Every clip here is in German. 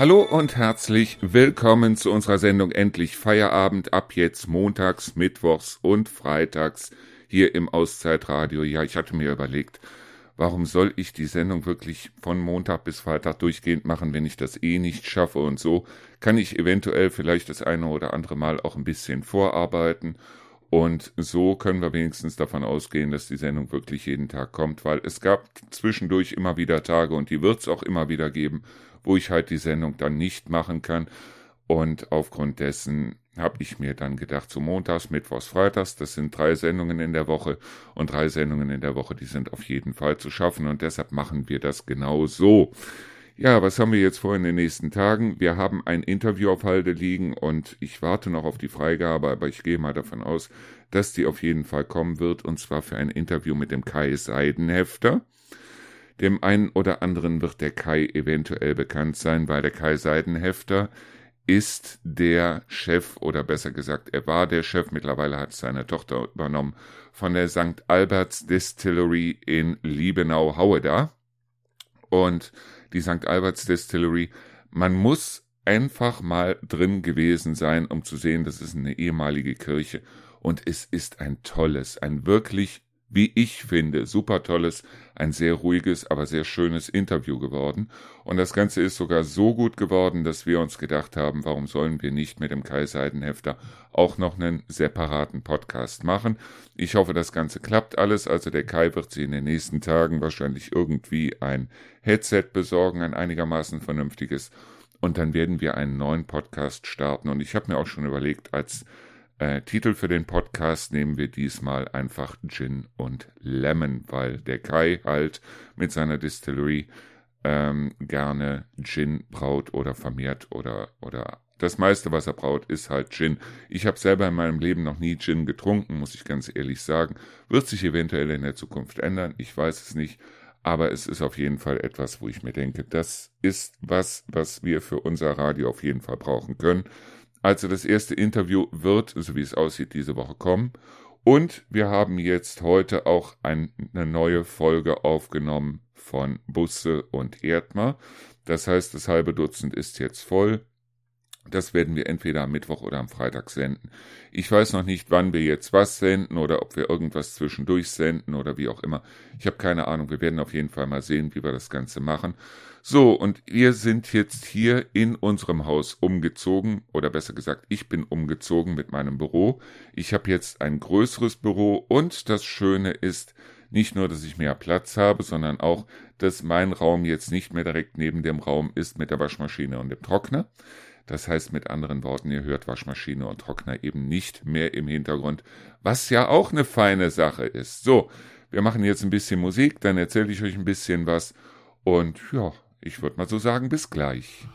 Hallo und herzlich willkommen zu unserer Sendung Endlich Feierabend. Ab jetzt montags, mittwochs und freitags hier im Auszeitradio. Ja, ich hatte mir überlegt, warum soll ich die Sendung wirklich von Montag bis Freitag durchgehend machen, wenn ich das eh nicht schaffe? Und so kann ich eventuell vielleicht das eine oder andere Mal auch ein bisschen vorarbeiten. Und so können wir wenigstens davon ausgehen, dass die Sendung wirklich jeden Tag kommt, weil es gab zwischendurch immer wieder Tage und die wird es auch immer wieder geben, wo ich halt die Sendung dann nicht machen kann. Und aufgrund dessen habe ich mir dann gedacht, so montags, mittwochs, freitags, das sind drei Sendungen in der Woche und drei Sendungen in der Woche, die sind auf jeden Fall zu schaffen und deshalb machen wir das genau so. Ja, was haben wir jetzt vor in den nächsten Tagen? Wir haben ein Interview auf Halde liegen und ich warte noch auf die Freigabe, aber ich gehe mal davon aus, dass die auf jeden Fall kommen wird und zwar für ein Interview mit dem Kai Seidenhefter. Dem einen oder anderen wird der Kai eventuell bekannt sein, weil der Kai Seidenhefter ist der Chef oder besser gesagt, er war der Chef, mittlerweile hat seine Tochter übernommen, von der St. Alberts Distillery in Liebenau-Haueda. Und die St. Alberts Distillery. Man muss einfach mal drin gewesen sein, um zu sehen, das ist eine ehemalige Kirche. Und es ist ein tolles, ein wirklich, wie ich finde, super tolles, ein sehr ruhiges, aber sehr schönes Interview geworden. Und das Ganze ist sogar so gut geworden, dass wir uns gedacht haben, warum sollen wir nicht mit dem Kai Seidenhefter auch noch einen separaten Podcast machen. Ich hoffe, das Ganze klappt alles. Also der Kai wird sie in den nächsten Tagen wahrscheinlich irgendwie ein Headset besorgen, ein einigermaßen vernünftiges. Und dann werden wir einen neuen Podcast starten. Und ich habe mir auch schon überlegt, als äh, Titel für den Podcast nehmen wir diesmal einfach Gin und Lemon, weil der Kai halt mit seiner Distillery ähm, gerne Gin braut oder vermehrt oder, oder das meiste, was er braut, ist halt Gin. Ich habe selber in meinem Leben noch nie Gin getrunken, muss ich ganz ehrlich sagen. Wird sich eventuell in der Zukunft ändern, ich weiß es nicht. Aber es ist auf jeden Fall etwas, wo ich mir denke, das ist was, was wir für unser Radio auf jeden Fall brauchen können. Also das erste Interview wird, so wie es aussieht, diese Woche kommen. Und wir haben jetzt heute auch eine neue Folge aufgenommen von Busse und Erdmer. Das heißt, das halbe Dutzend ist jetzt voll. Das werden wir entweder am Mittwoch oder am Freitag senden. Ich weiß noch nicht, wann wir jetzt was senden oder ob wir irgendwas zwischendurch senden oder wie auch immer. Ich habe keine Ahnung. Wir werden auf jeden Fall mal sehen, wie wir das Ganze machen. So, und wir sind jetzt hier in unserem Haus umgezogen, oder besser gesagt, ich bin umgezogen mit meinem Büro. Ich habe jetzt ein größeres Büro und das Schöne ist, nicht nur, dass ich mehr Platz habe, sondern auch, dass mein Raum jetzt nicht mehr direkt neben dem Raum ist mit der Waschmaschine und dem Trockner. Das heißt mit anderen Worten, ihr hört Waschmaschine und Trockner eben nicht mehr im Hintergrund, was ja auch eine feine Sache ist. So, wir machen jetzt ein bisschen Musik, dann erzähle ich euch ein bisschen was und ja, ich würde mal so sagen, bis gleich.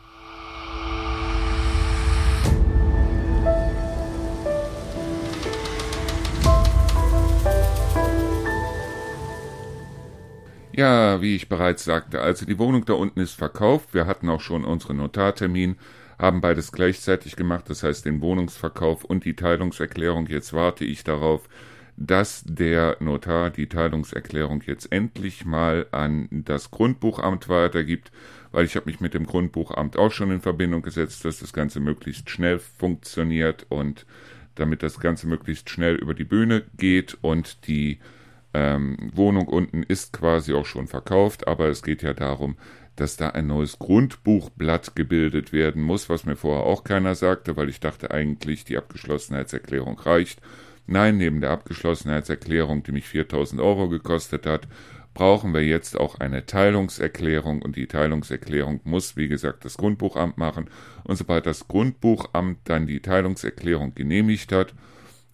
Ja, wie ich bereits sagte, also die Wohnung da unten ist verkauft. Wir hatten auch schon unseren Notartermin haben beides gleichzeitig gemacht, das heißt den Wohnungsverkauf und die Teilungserklärung. Jetzt warte ich darauf, dass der Notar die Teilungserklärung jetzt endlich mal an das Grundbuchamt weitergibt, weil ich habe mich mit dem Grundbuchamt auch schon in Verbindung gesetzt, dass das Ganze möglichst schnell funktioniert und damit das Ganze möglichst schnell über die Bühne geht und die ähm, Wohnung unten ist quasi auch schon verkauft, aber es geht ja darum, dass da ein neues Grundbuchblatt gebildet werden muss, was mir vorher auch keiner sagte, weil ich dachte eigentlich, die Abgeschlossenheitserklärung reicht. Nein, neben der Abgeschlossenheitserklärung, die mich 4000 Euro gekostet hat, brauchen wir jetzt auch eine Teilungserklärung und die Teilungserklärung muss, wie gesagt, das Grundbuchamt machen. Und sobald das Grundbuchamt dann die Teilungserklärung genehmigt hat,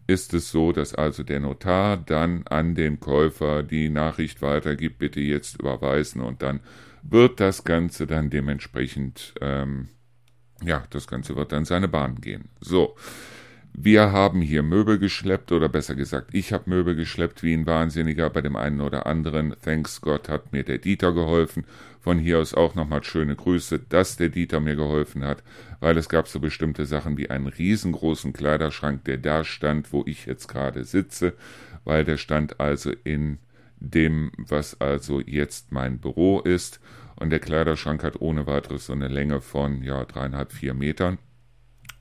ist es so, dass also der Notar dann an den Käufer die Nachricht weitergibt, bitte jetzt überweisen und dann wird das Ganze dann dementsprechend, ähm, ja, das Ganze wird dann seine Bahn gehen. So. Wir haben hier Möbel geschleppt, oder besser gesagt, ich habe Möbel geschleppt wie ein Wahnsinniger. Bei dem einen oder anderen, thanks Gott, hat mir der Dieter geholfen. Von hier aus auch nochmal schöne Grüße, dass der Dieter mir geholfen hat, weil es gab so bestimmte Sachen wie einen riesengroßen Kleiderschrank, der da stand, wo ich jetzt gerade sitze, weil der stand also in dem, was also jetzt mein Büro ist. Und der Kleiderschrank hat ohne weiteres so eine Länge von ja dreieinhalb, vier Metern.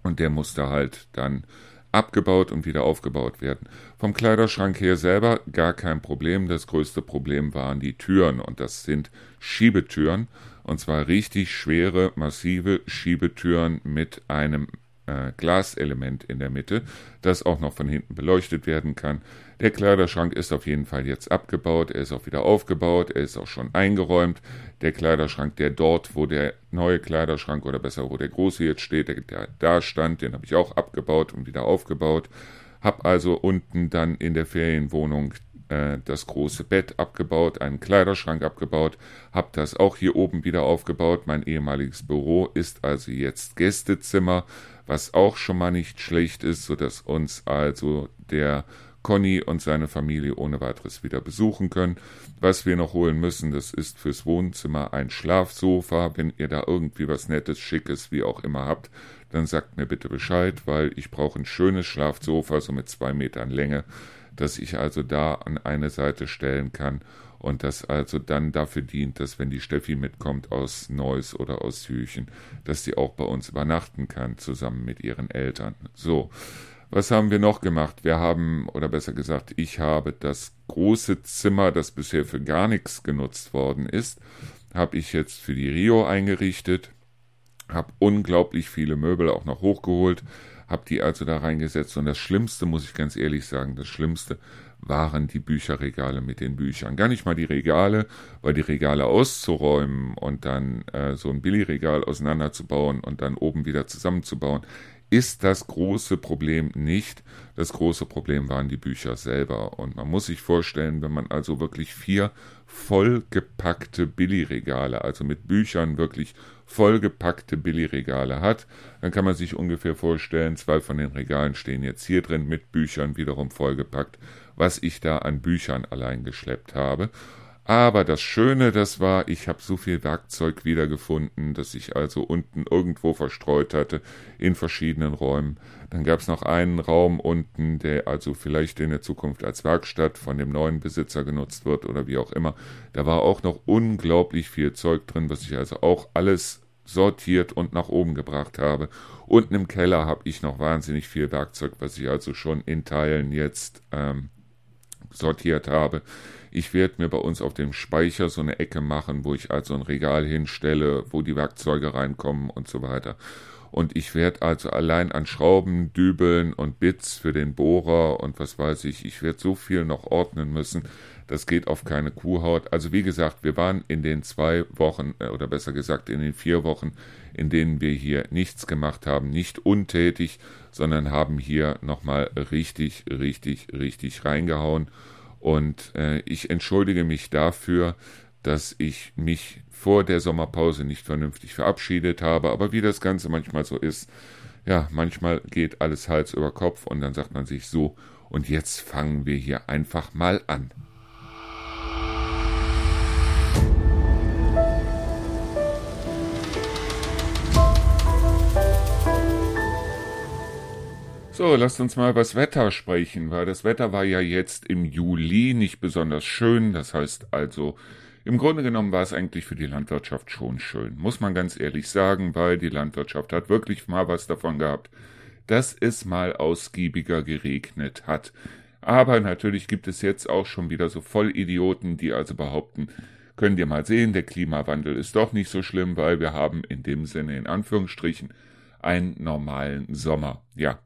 Und der musste halt dann abgebaut und wieder aufgebaut werden. Vom Kleiderschrank her selber gar kein Problem. Das größte Problem waren die Türen und das sind Schiebetüren und zwar richtig schwere, massive Schiebetüren mit einem äh, Glaselement in der Mitte, das auch noch von hinten beleuchtet werden kann. Der Kleiderschrank ist auf jeden Fall jetzt abgebaut, er ist auch wieder aufgebaut, er ist auch schon eingeräumt. Der Kleiderschrank, der dort, wo der neue Kleiderschrank oder besser, wo der große jetzt steht, der, der da stand, den habe ich auch abgebaut und wieder aufgebaut. Hab also unten dann in der Ferienwohnung äh, das große Bett abgebaut, einen Kleiderschrank abgebaut, habe das auch hier oben wieder aufgebaut. Mein ehemaliges Büro ist also jetzt Gästezimmer, was auch schon mal nicht schlecht ist, sodass uns also der Conny und seine Familie ohne weiteres wieder besuchen können. Was wir noch holen müssen, das ist fürs Wohnzimmer ein Schlafsofa. Wenn ihr da irgendwie was Nettes, Schickes, wie auch immer habt, dann sagt mir bitte Bescheid, weil ich brauche ein schönes Schlafsofa, so mit zwei Metern Länge das ich also da an eine Seite stellen kann und das also dann dafür dient, dass wenn die Steffi mitkommt aus Neuss oder aus Hüchen, dass sie auch bei uns übernachten kann, zusammen mit ihren Eltern. So, was haben wir noch gemacht? Wir haben, oder besser gesagt, ich habe das große Zimmer, das bisher für gar nichts genutzt worden ist, habe ich jetzt für die Rio eingerichtet, habe unglaublich viele Möbel auch noch hochgeholt, habe die also da reingesetzt und das Schlimmste, muss ich ganz ehrlich sagen, das Schlimmste waren die Bücherregale mit den Büchern. Gar nicht mal die Regale, weil die Regale auszuräumen und dann äh, so ein Billigregal auseinanderzubauen und dann oben wieder zusammenzubauen, ist das große Problem nicht. Das große Problem waren die Bücher selber. Und man muss sich vorstellen, wenn man also wirklich vier vollgepackte Billigregale, also mit Büchern wirklich vollgepackte Billigregale hat, dann kann man sich ungefähr vorstellen, zwei von den Regalen stehen jetzt hier drin mit Büchern wiederum vollgepackt, was ich da an Büchern allein geschleppt habe. Aber das Schöne, das war, ich habe so viel Werkzeug wiedergefunden, das ich also unten irgendwo verstreut hatte, in verschiedenen Räumen. Dann gab es noch einen Raum unten, der also vielleicht in der Zukunft als Werkstatt von dem neuen Besitzer genutzt wird oder wie auch immer. Da war auch noch unglaublich viel Zeug drin, was ich also auch alles sortiert und nach oben gebracht habe. Unten im Keller habe ich noch wahnsinnig viel Werkzeug, was ich also schon in Teilen jetzt ähm, sortiert habe. Ich werde mir bei uns auf dem Speicher so eine Ecke machen, wo ich also ein Regal hinstelle, wo die Werkzeuge reinkommen und so weiter. Und ich werde also allein an Schrauben, Dübeln und Bits für den Bohrer und was weiß ich, ich werde so viel noch ordnen müssen. Das geht auf keine Kuhhaut. Also wie gesagt, wir waren in den zwei Wochen, äh, oder besser gesagt in den vier Wochen, in denen wir hier nichts gemacht haben, nicht untätig, sondern haben hier nochmal richtig, richtig, richtig reingehauen. Und äh, ich entschuldige mich dafür, dass ich mich vor der Sommerpause nicht vernünftig verabschiedet habe. Aber wie das Ganze manchmal so ist, ja, manchmal geht alles Hals über Kopf und dann sagt man sich so, und jetzt fangen wir hier einfach mal an. So, lasst uns mal über das Wetter sprechen, weil das Wetter war ja jetzt im Juli nicht besonders schön. Das heißt also, im Grunde genommen war es eigentlich für die Landwirtschaft schon schön, muss man ganz ehrlich sagen, weil die Landwirtschaft hat wirklich mal was davon gehabt, dass es mal ausgiebiger geregnet hat. Aber natürlich gibt es jetzt auch schon wieder so Vollidioten, die also behaupten, könnt ihr mal sehen, der Klimawandel ist doch nicht so schlimm, weil wir haben in dem Sinne in Anführungsstrichen einen normalen Sommer. Ja,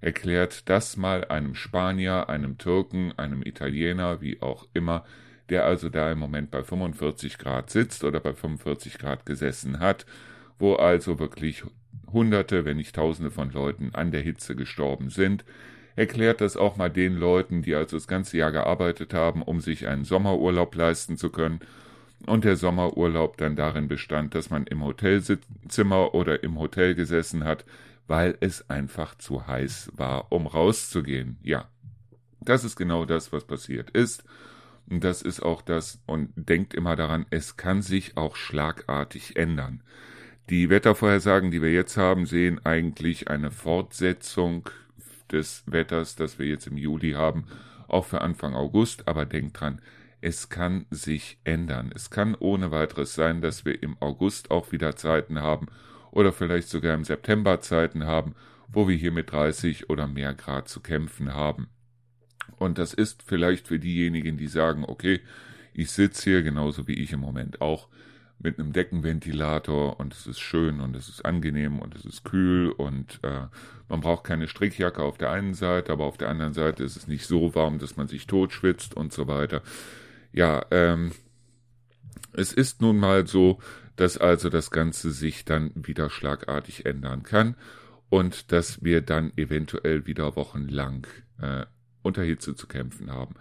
erklärt das mal einem Spanier, einem Türken, einem Italiener, wie auch immer, der also da im Moment bei 45 Grad sitzt oder bei 45 Grad gesessen hat, wo also wirklich Hunderte, wenn nicht Tausende von Leuten an der Hitze gestorben sind, erklärt das auch mal den Leuten, die also das ganze Jahr gearbeitet haben, um sich einen Sommerurlaub leisten zu können, und der Sommerurlaub dann darin bestand, dass man im Hotelzimmer oder im Hotel gesessen hat, weil es einfach zu heiß war, um rauszugehen. Ja, das ist genau das, was passiert ist. Und das ist auch das, und denkt immer daran, es kann sich auch schlagartig ändern. Die Wettervorhersagen, die wir jetzt haben, sehen eigentlich eine Fortsetzung des Wetters, das wir jetzt im Juli haben, auch für Anfang August. Aber denkt dran, es kann sich ändern. Es kann ohne weiteres sein, dass wir im August auch wieder Zeiten haben oder vielleicht sogar im September Zeiten haben, wo wir hier mit 30 oder mehr Grad zu kämpfen haben. Und das ist vielleicht für diejenigen, die sagen, okay, ich sitze hier genauso wie ich im Moment auch mit einem Deckenventilator und es ist schön und es ist angenehm und es ist kühl und äh, man braucht keine Strickjacke auf der einen Seite, aber auf der anderen Seite ist es nicht so warm, dass man sich totschwitzt und so weiter. Ja, ähm, es ist nun mal so, dass also das Ganze sich dann wieder schlagartig ändern kann und dass wir dann eventuell wieder wochenlang äh, unter Hitze zu kämpfen haben.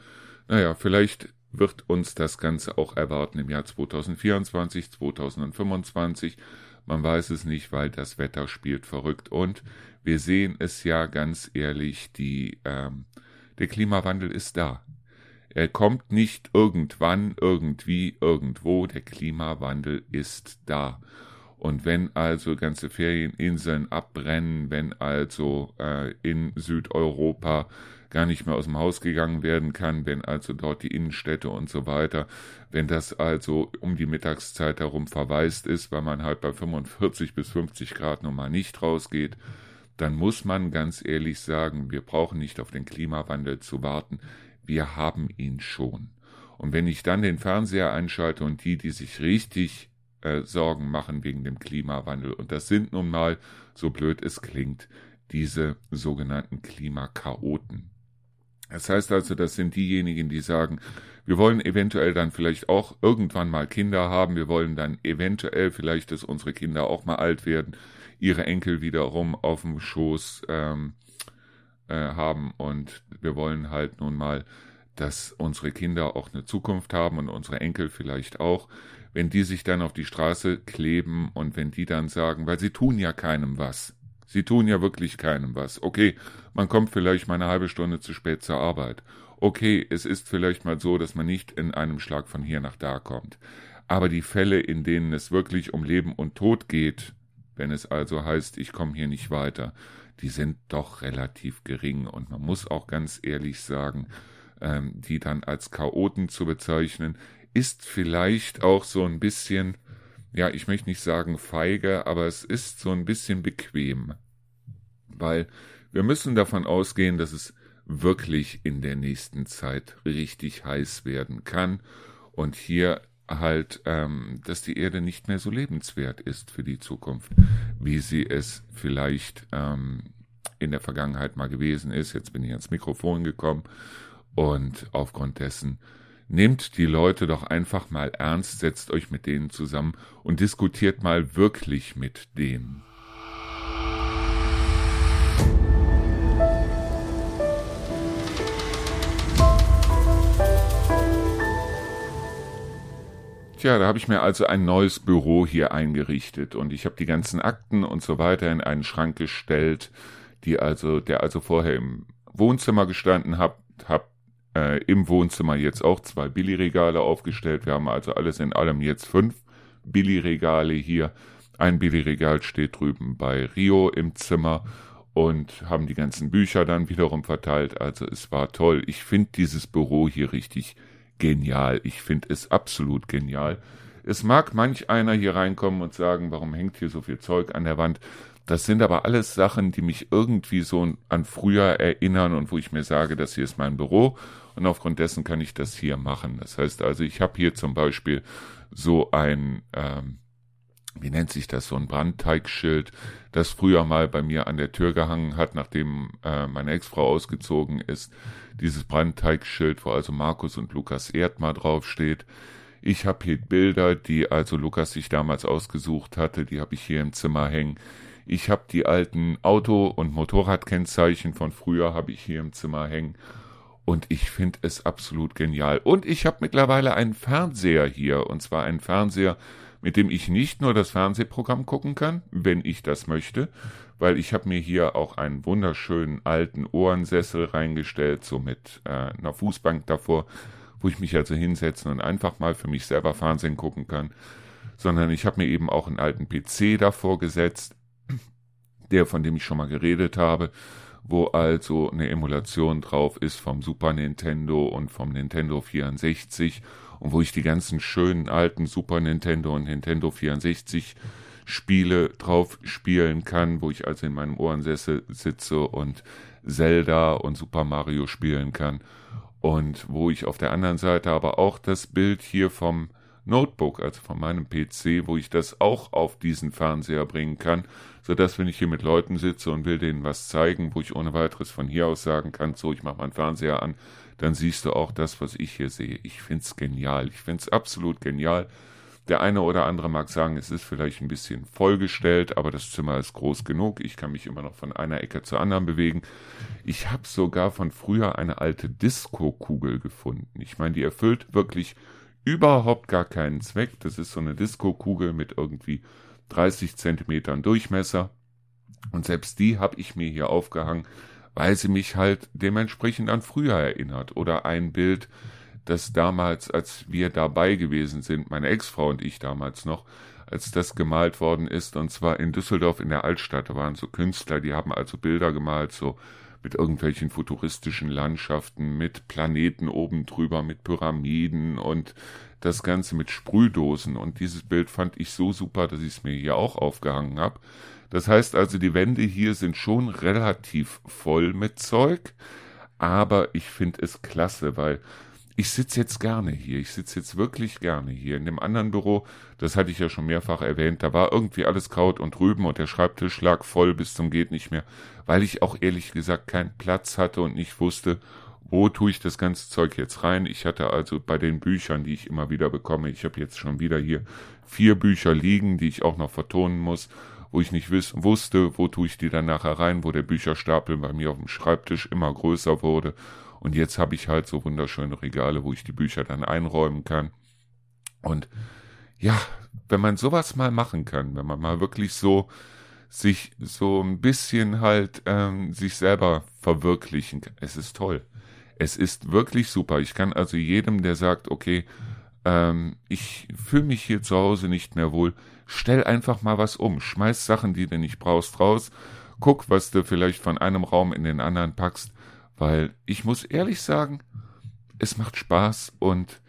Naja, vielleicht wird uns das Ganze auch erwarten im Jahr 2024, 2025. Man weiß es nicht, weil das Wetter spielt verrückt und wir sehen es ja ganz ehrlich, die, ähm, der Klimawandel ist da. Er kommt nicht irgendwann, irgendwie, irgendwo, der Klimawandel ist da. Und wenn also ganze Ferieninseln abbrennen, wenn also äh, in Südeuropa gar nicht mehr aus dem Haus gegangen werden kann, wenn also dort die Innenstädte und so weiter, wenn das also um die Mittagszeit herum verwaist ist, weil man halt bei 45 bis 50 Grad nun mal nicht rausgeht, dann muss man ganz ehrlich sagen, wir brauchen nicht auf den Klimawandel zu warten, wir haben ihn schon. Und wenn ich dann den Fernseher einschalte und die, die sich richtig äh, Sorgen machen wegen dem Klimawandel, und das sind nun mal, so blöd es klingt, diese sogenannten Klimakaoten. Das heißt also, das sind diejenigen, die sagen, wir wollen eventuell dann vielleicht auch irgendwann mal Kinder haben, wir wollen dann eventuell vielleicht, dass unsere Kinder auch mal alt werden, ihre Enkel wiederum auf dem Schoß ähm, äh, haben und wir wollen halt nun mal, dass unsere Kinder auch eine Zukunft haben und unsere Enkel vielleicht auch, wenn die sich dann auf die Straße kleben und wenn die dann sagen, weil sie tun ja keinem was, Sie tun ja wirklich keinem was. Okay, man kommt vielleicht mal eine halbe Stunde zu spät zur Arbeit. Okay, es ist vielleicht mal so, dass man nicht in einem Schlag von hier nach da kommt. Aber die Fälle, in denen es wirklich um Leben und Tod geht, wenn es also heißt, ich komme hier nicht weiter, die sind doch relativ gering. Und man muss auch ganz ehrlich sagen, ähm, die dann als Chaoten zu bezeichnen, ist vielleicht auch so ein bisschen, ja, ich möchte nicht sagen feige, aber es ist so ein bisschen bequem. Weil wir müssen davon ausgehen, dass es wirklich in der nächsten Zeit richtig heiß werden kann und hier halt, ähm, dass die Erde nicht mehr so lebenswert ist für die Zukunft, wie sie es vielleicht ähm, in der Vergangenheit mal gewesen ist. Jetzt bin ich ans Mikrofon gekommen und aufgrund dessen Nehmt die Leute doch einfach mal ernst, setzt euch mit denen zusammen und diskutiert mal wirklich mit denen. Tja, da habe ich mir also ein neues Büro hier eingerichtet und ich habe die ganzen Akten und so weiter in einen Schrank gestellt, die also, der also vorher im Wohnzimmer gestanden hat, habe äh, im Wohnzimmer jetzt auch zwei Billigregale aufgestellt. Wir haben also alles in allem jetzt fünf Billigregale hier. Ein Billigregal steht drüben bei Rio im Zimmer und haben die ganzen Bücher dann wiederum verteilt. Also es war toll. Ich finde dieses Büro hier richtig genial. Ich finde es absolut genial. Es mag manch einer hier reinkommen und sagen, warum hängt hier so viel Zeug an der Wand? Das sind aber alles Sachen, die mich irgendwie so an früher erinnern und wo ich mir sage, das hier ist mein Büro und aufgrund dessen kann ich das hier machen. Das heißt also, ich habe hier zum Beispiel so ein, ähm, wie nennt sich das, so ein Brandteigschild, das früher mal bei mir an der Tür gehangen hat, nachdem äh, meine Ex-Frau ausgezogen ist. Dieses Brandteigschild, wo also Markus und Lukas Erdmar draufsteht. Ich habe hier Bilder, die also Lukas sich damals ausgesucht hatte, die habe ich hier im Zimmer hängen. Ich habe die alten Auto- und Motorradkennzeichen von früher habe ich hier im Zimmer hängen. Und ich finde es absolut genial. Und ich habe mittlerweile einen Fernseher hier. Und zwar einen Fernseher, mit dem ich nicht nur das Fernsehprogramm gucken kann, wenn ich das möchte, weil ich habe mir hier auch einen wunderschönen alten Ohrensessel reingestellt, so mit äh, einer Fußbank davor, wo ich mich also hinsetzen und einfach mal für mich selber Fernsehen gucken kann, sondern ich habe mir eben auch einen alten PC davor gesetzt, der, von dem ich schon mal geredet habe, wo also eine Emulation drauf ist vom Super Nintendo und vom Nintendo 64 und wo ich die ganzen schönen alten Super Nintendo und Nintendo 64 Spiele drauf spielen kann, wo ich also in meinem Ohrensessel sitze und Zelda und Super Mario spielen kann. Und wo ich auf der anderen Seite aber auch das Bild hier vom Notebook, also von meinem PC, wo ich das auch auf diesen Fernseher bringen kann, so dass wenn ich hier mit Leuten sitze und will denen was zeigen, wo ich ohne weiteres von hier aus sagen kann, so ich mache meinen Fernseher an, dann siehst du auch das, was ich hier sehe. Ich find's genial. Ich find's absolut genial. Der eine oder andere mag sagen, es ist vielleicht ein bisschen vollgestellt, aber das Zimmer ist groß genug. Ich kann mich immer noch von einer Ecke zur anderen bewegen. Ich habe sogar von früher eine alte Disco-Kugel gefunden. Ich meine, die erfüllt wirklich überhaupt gar keinen Zweck. Das ist so eine Disco-Kugel mit irgendwie 30 Zentimetern Durchmesser. Und selbst die habe ich mir hier aufgehangen, weil sie mich halt dementsprechend an früher erinnert. Oder ein Bild, das damals, als wir dabei gewesen sind, meine Ex-Frau und ich damals noch, als das gemalt worden ist, und zwar in Düsseldorf in der Altstadt. Da waren so Künstler, die haben also Bilder gemalt, so mit irgendwelchen futuristischen Landschaften, mit Planeten oben drüber, mit Pyramiden und das Ganze mit Sprühdosen. Und dieses Bild fand ich so super, dass ich es mir hier auch aufgehangen habe. Das heißt also, die Wände hier sind schon relativ voll mit Zeug, aber ich finde es klasse, weil ich sitze jetzt gerne hier. Ich sitze jetzt wirklich gerne hier. In dem anderen Büro, das hatte ich ja schon mehrfach erwähnt, da war irgendwie alles Kraut und Rüben und der Schreibtisch lag voll bis zum geht nicht mehr, weil ich auch ehrlich gesagt keinen Platz hatte und nicht wusste, wo tue ich das ganze Zeug jetzt rein. Ich hatte also bei den Büchern, die ich immer wieder bekomme, ich habe jetzt schon wieder hier vier Bücher liegen, die ich auch noch vertonen muss, wo ich nicht wiss, wusste, wo tue ich die dann nachher rein, wo der Bücherstapel bei mir auf dem Schreibtisch immer größer wurde und jetzt habe ich halt so wunderschöne Regale, wo ich die Bücher dann einräumen kann. Und ja, wenn man sowas mal machen kann, wenn man mal wirklich so sich so ein bisschen halt ähm, sich selber verwirklichen kann, es ist toll. Es ist wirklich super. Ich kann also jedem, der sagt, okay, ähm, ich fühle mich hier zu Hause nicht mehr wohl, stell einfach mal was um. Schmeiß Sachen, die du nicht brauchst, raus. Guck, was du vielleicht von einem Raum in den anderen packst weil ich muss ehrlich sagen, es macht Spaß und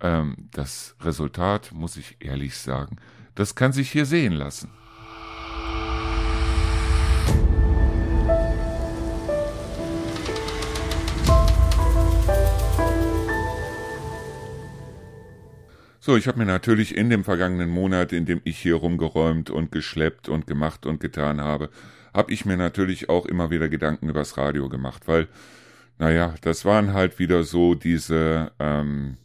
ähm, das Resultat, muss ich ehrlich sagen, das kann sich hier sehen lassen. So, ich habe mir natürlich in dem vergangenen Monat, in dem ich hier rumgeräumt und geschleppt und gemacht und getan habe, habe ich mir natürlich auch immer wieder Gedanken übers Radio gemacht, weil, naja, das waren halt wieder so diese ähm,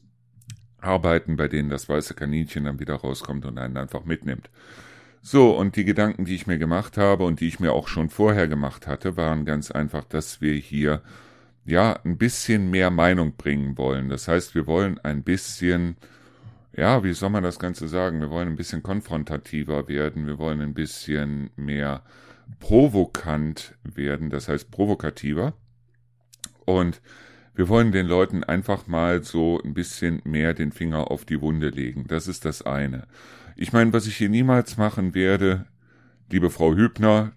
Arbeiten, bei denen das weiße Kaninchen dann wieder rauskommt und einen einfach mitnimmt. So, und die Gedanken, die ich mir gemacht habe und die ich mir auch schon vorher gemacht hatte, waren ganz einfach, dass wir hier ja ein bisschen mehr Meinung bringen wollen. Das heißt, wir wollen ein bisschen, ja, wie soll man das Ganze sagen? Wir wollen ein bisschen konfrontativer werden, wir wollen ein bisschen mehr provokant werden, das heißt provokativer. Und wir wollen den Leuten einfach mal so ein bisschen mehr den Finger auf die Wunde legen. Das ist das eine. Ich meine, was ich hier niemals machen werde, liebe Frau Hübner,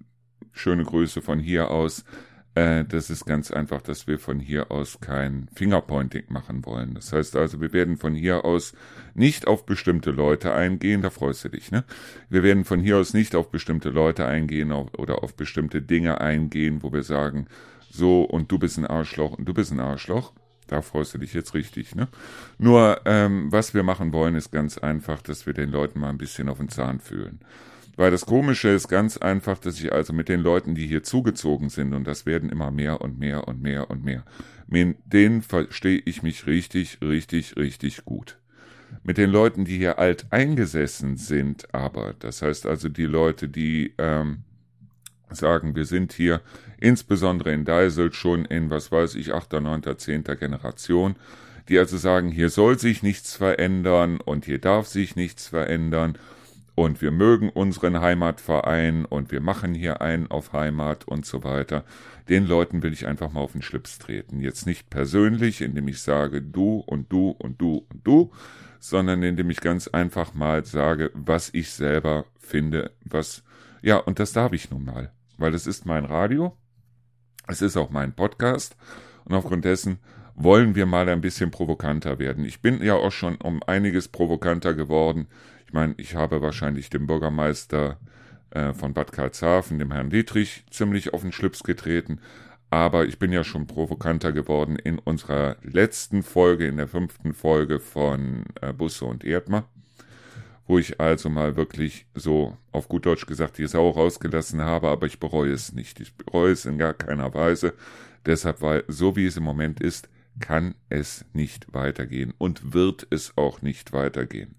schöne Grüße von hier aus, äh, das ist ganz einfach, dass wir von hier aus kein Fingerpointing machen wollen. Das heißt also, wir werden von hier aus nicht auf bestimmte Leute eingehen, da freust du dich, ne? Wir werden von hier aus nicht auf bestimmte Leute eingehen oder auf bestimmte Dinge eingehen, wo wir sagen, so und du bist ein Arschloch und du bist ein Arschloch. Da freust du dich jetzt richtig, ne? Nur, ähm, was wir machen wollen, ist ganz einfach, dass wir den Leuten mal ein bisschen auf den Zahn fühlen. Weil das Komische ist ganz einfach, dass ich also mit den Leuten, die hier zugezogen sind, und das werden immer mehr und mehr und mehr und mehr, mit denen verstehe ich mich richtig, richtig, richtig gut. Mit den Leuten, die hier alt eingesessen sind, aber, das heißt also die Leute, die ähm, sagen, wir sind hier insbesondere in Deisel schon in, was weiß ich, 8., 9., 10. Generation, die also sagen, hier soll sich nichts verändern und hier darf sich nichts verändern und wir mögen unseren Heimatverein und wir machen hier einen auf Heimat und so weiter. Den Leuten will ich einfach mal auf den Schlips treten. Jetzt nicht persönlich, indem ich sage du und du und du und du, sondern indem ich ganz einfach mal sage, was ich selber finde, was, ja, und das darf ich nun mal, weil es ist mein Radio Es ist auch mein Podcast und aufgrund dessen wollen wir mal ein bisschen provokanter werden. Ich bin ja auch schon um einiges provokanter geworden. Ich meine, ich habe wahrscheinlich dem Bürgermeister äh, von Bad Karlshafen, dem Herrn Dietrich, ziemlich auf den Schlips getreten. Aber ich bin ja schon provokanter geworden in unserer letzten Folge, in der fünften Folge von äh, Busse und Erdmer, wo ich also mal wirklich so auf gut Deutsch gesagt die Sau rausgelassen habe, aber ich bereue es nicht. Ich bereue es in gar keiner Weise. Deshalb, weil so wie es im Moment ist, kann es nicht weitergehen und wird es auch nicht weitergehen.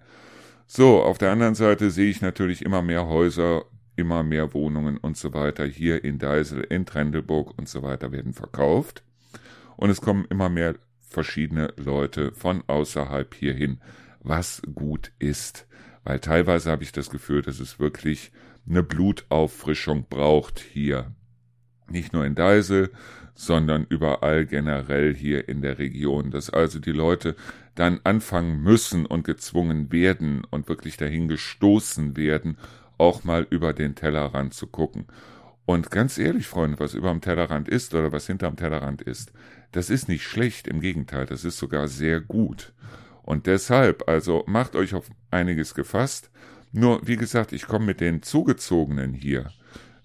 So, auf der anderen Seite sehe ich natürlich immer mehr Häuser, immer mehr Wohnungen und so weiter hier in Deisel, in Trendelburg und so weiter werden verkauft. Und es kommen immer mehr verschiedene Leute von außerhalb hierhin, was gut ist. Weil teilweise habe ich das Gefühl, dass es wirklich eine Blutauffrischung braucht hier. Nicht nur in Deisel, sondern überall generell hier in der Region, dass also die Leute dann anfangen müssen und gezwungen werden und wirklich dahin gestoßen werden, auch mal über den Tellerrand zu gucken. Und ganz ehrlich, Freunde, was über dem Tellerrand ist oder was hinterm Tellerrand ist, das ist nicht schlecht, im Gegenteil, das ist sogar sehr gut. Und deshalb, also macht euch auf einiges gefasst. Nur, wie gesagt, ich komme mit den Zugezogenen hier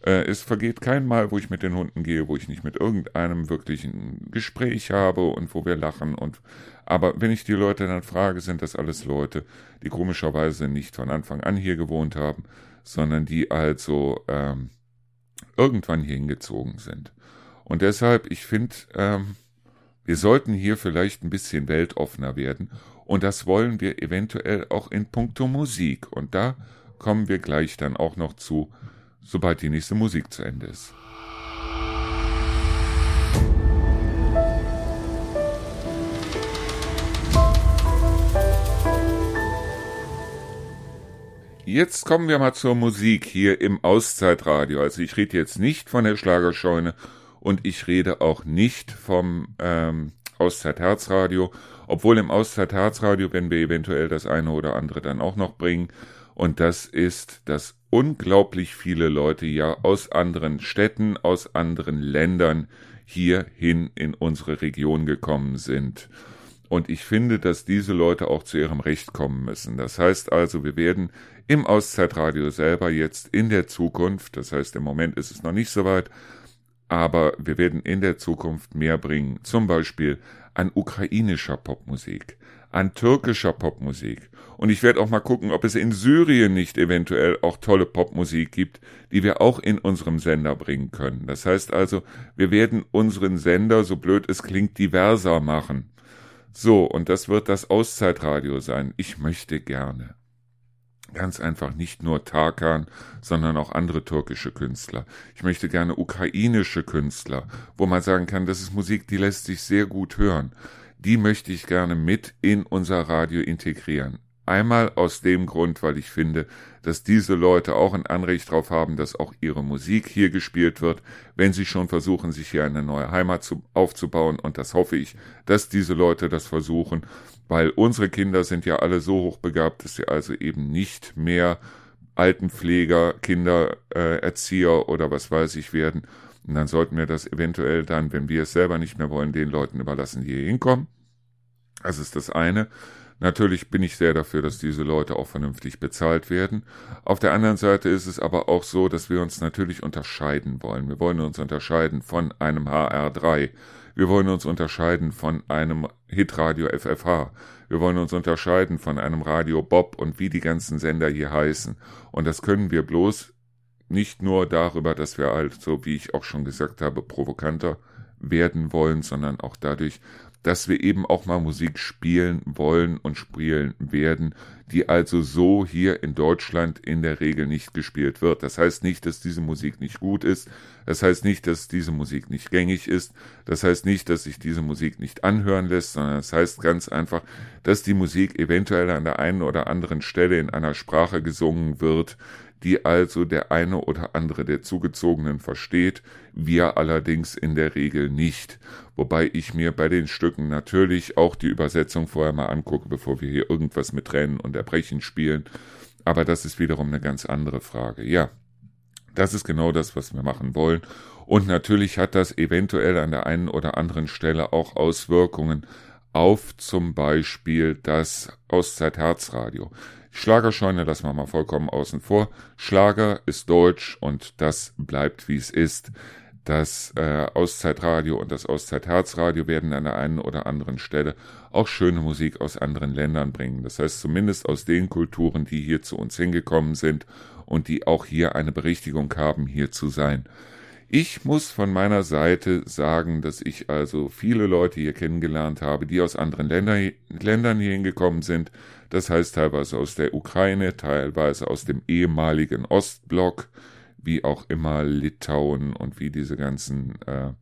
äh, es vergeht kein Mal, wo ich mit den Hunden gehe, wo ich nicht mit irgendeinem wirklich ein Gespräch habe und wo wir lachen und aber wenn ich die Leute dann frage, sind das alles Leute, die komischerweise nicht von Anfang an hier gewohnt haben, sondern die also ähm, irgendwann hier hingezogen sind. Und deshalb, ich finde, ähm, wir sollten hier vielleicht ein bisschen weltoffener werden. Und das wollen wir eventuell auch in puncto Musik. Und da kommen wir gleich dann auch noch zu, sobald die nächste Musik zu Ende ist. Jetzt kommen wir mal zur Musik hier im Auszeitradio. Also ich rede jetzt nicht von der Schlagerscheune und ich rede auch nicht vom ähm, Auszeitherzradio, obwohl im Auszeitherzradio werden wir eventuell das eine oder andere dann auch noch bringen. Und das ist das unglaublich viele Leute ja aus anderen Städten, aus anderen Ländern hierhin in unsere Region gekommen sind. Und ich finde, dass diese Leute auch zu ihrem Recht kommen müssen. Das heißt also, wir werden im Auszeitradio selber jetzt in der Zukunft, das heißt im Moment ist es noch nicht so weit, aber wir werden in der Zukunft mehr bringen, zum Beispiel an ukrainischer Popmusik, an türkischer Popmusik. Und ich werde auch mal gucken, ob es in Syrien nicht eventuell auch tolle Popmusik gibt, die wir auch in unserem Sender bringen können. Das heißt also, wir werden unseren Sender, so blöd es klingt, diverser machen. So, und das wird das Auszeitradio sein. Ich möchte gerne. Ganz einfach nicht nur Tarkan, sondern auch andere türkische Künstler. Ich möchte gerne ukrainische Künstler, wo man sagen kann, das ist Musik, die lässt sich sehr gut hören die möchte ich gerne mit in unser Radio integrieren. Einmal aus dem Grund, weil ich finde, dass diese Leute auch ein Anrecht darauf haben, dass auch ihre Musik hier gespielt wird, wenn sie schon versuchen, sich hier eine neue Heimat zu, aufzubauen. Und das hoffe ich, dass diese Leute das versuchen, weil unsere Kinder sind ja alle so hochbegabt, dass sie also eben nicht mehr Altenpfleger, Kindererzieher äh, oder was weiß ich werden, und dann sollten wir das eventuell dann, wenn wir es selber nicht mehr wollen, den Leuten überlassen, die hier hinkommen. Das ist das eine. Natürlich bin ich sehr dafür, dass diese Leute auch vernünftig bezahlt werden. Auf der anderen Seite ist es aber auch so, dass wir uns natürlich unterscheiden wollen. Wir wollen uns unterscheiden von einem HR3. Wir wollen uns unterscheiden von einem Hitradio FFH. Wir wollen uns unterscheiden von einem Radio Bob und wie die ganzen Sender hier heißen. Und das können wir bloß nicht nur darüber, dass wir halt, so wie ich auch schon gesagt habe, provokanter werden wollen, sondern auch dadurch, dass wir eben auch mal Musik spielen wollen und spielen werden, die also so hier in Deutschland in der Regel nicht gespielt wird. Das heißt nicht, dass diese Musik nicht gut ist. Das heißt nicht, dass diese Musik nicht gängig ist. Das heißt nicht, dass sich diese Musik nicht anhören lässt, sondern das heißt ganz einfach, dass die Musik eventuell an der einen oder anderen Stelle in einer Sprache gesungen wird, die also der eine oder andere der Zugezogenen versteht, wir allerdings in der Regel nicht. Wobei ich mir bei den Stücken natürlich auch die Übersetzung vorher mal angucke, bevor wir hier irgendwas mit Tränen und Erbrechen spielen. Aber das ist wiederum eine ganz andere Frage. Ja, Das ist genau das, was wir machen wollen. Und natürlich hat das eventuell an der einen oder anderen Stelle auch Auswirkungen auf zum Beispiel das Auszeit-Herzradio. Schlagerscheune lassen wir mal vollkommen außen vor. Schlager ist deutsch und das bleibt wie es ist. Das äh, Auszeitradio und das Auszeitherzradio werden an der einen oder anderen Stelle auch schöne Musik aus anderen Ländern bringen. Das heißt zumindest aus den Kulturen, die hier zu uns hingekommen sind und die auch hier eine Berichtigung haben, hier zu sein. Ich muss von meiner Seite sagen, dass ich also viele Leute hier kennengelernt habe, die aus anderen Länder, Ländern hier hingekommen sind. Das heißt teilweise aus der Ukraine, teilweise aus dem ehemaligen Ostblock, wie auch immer Litauen und wie diese ganzen äh,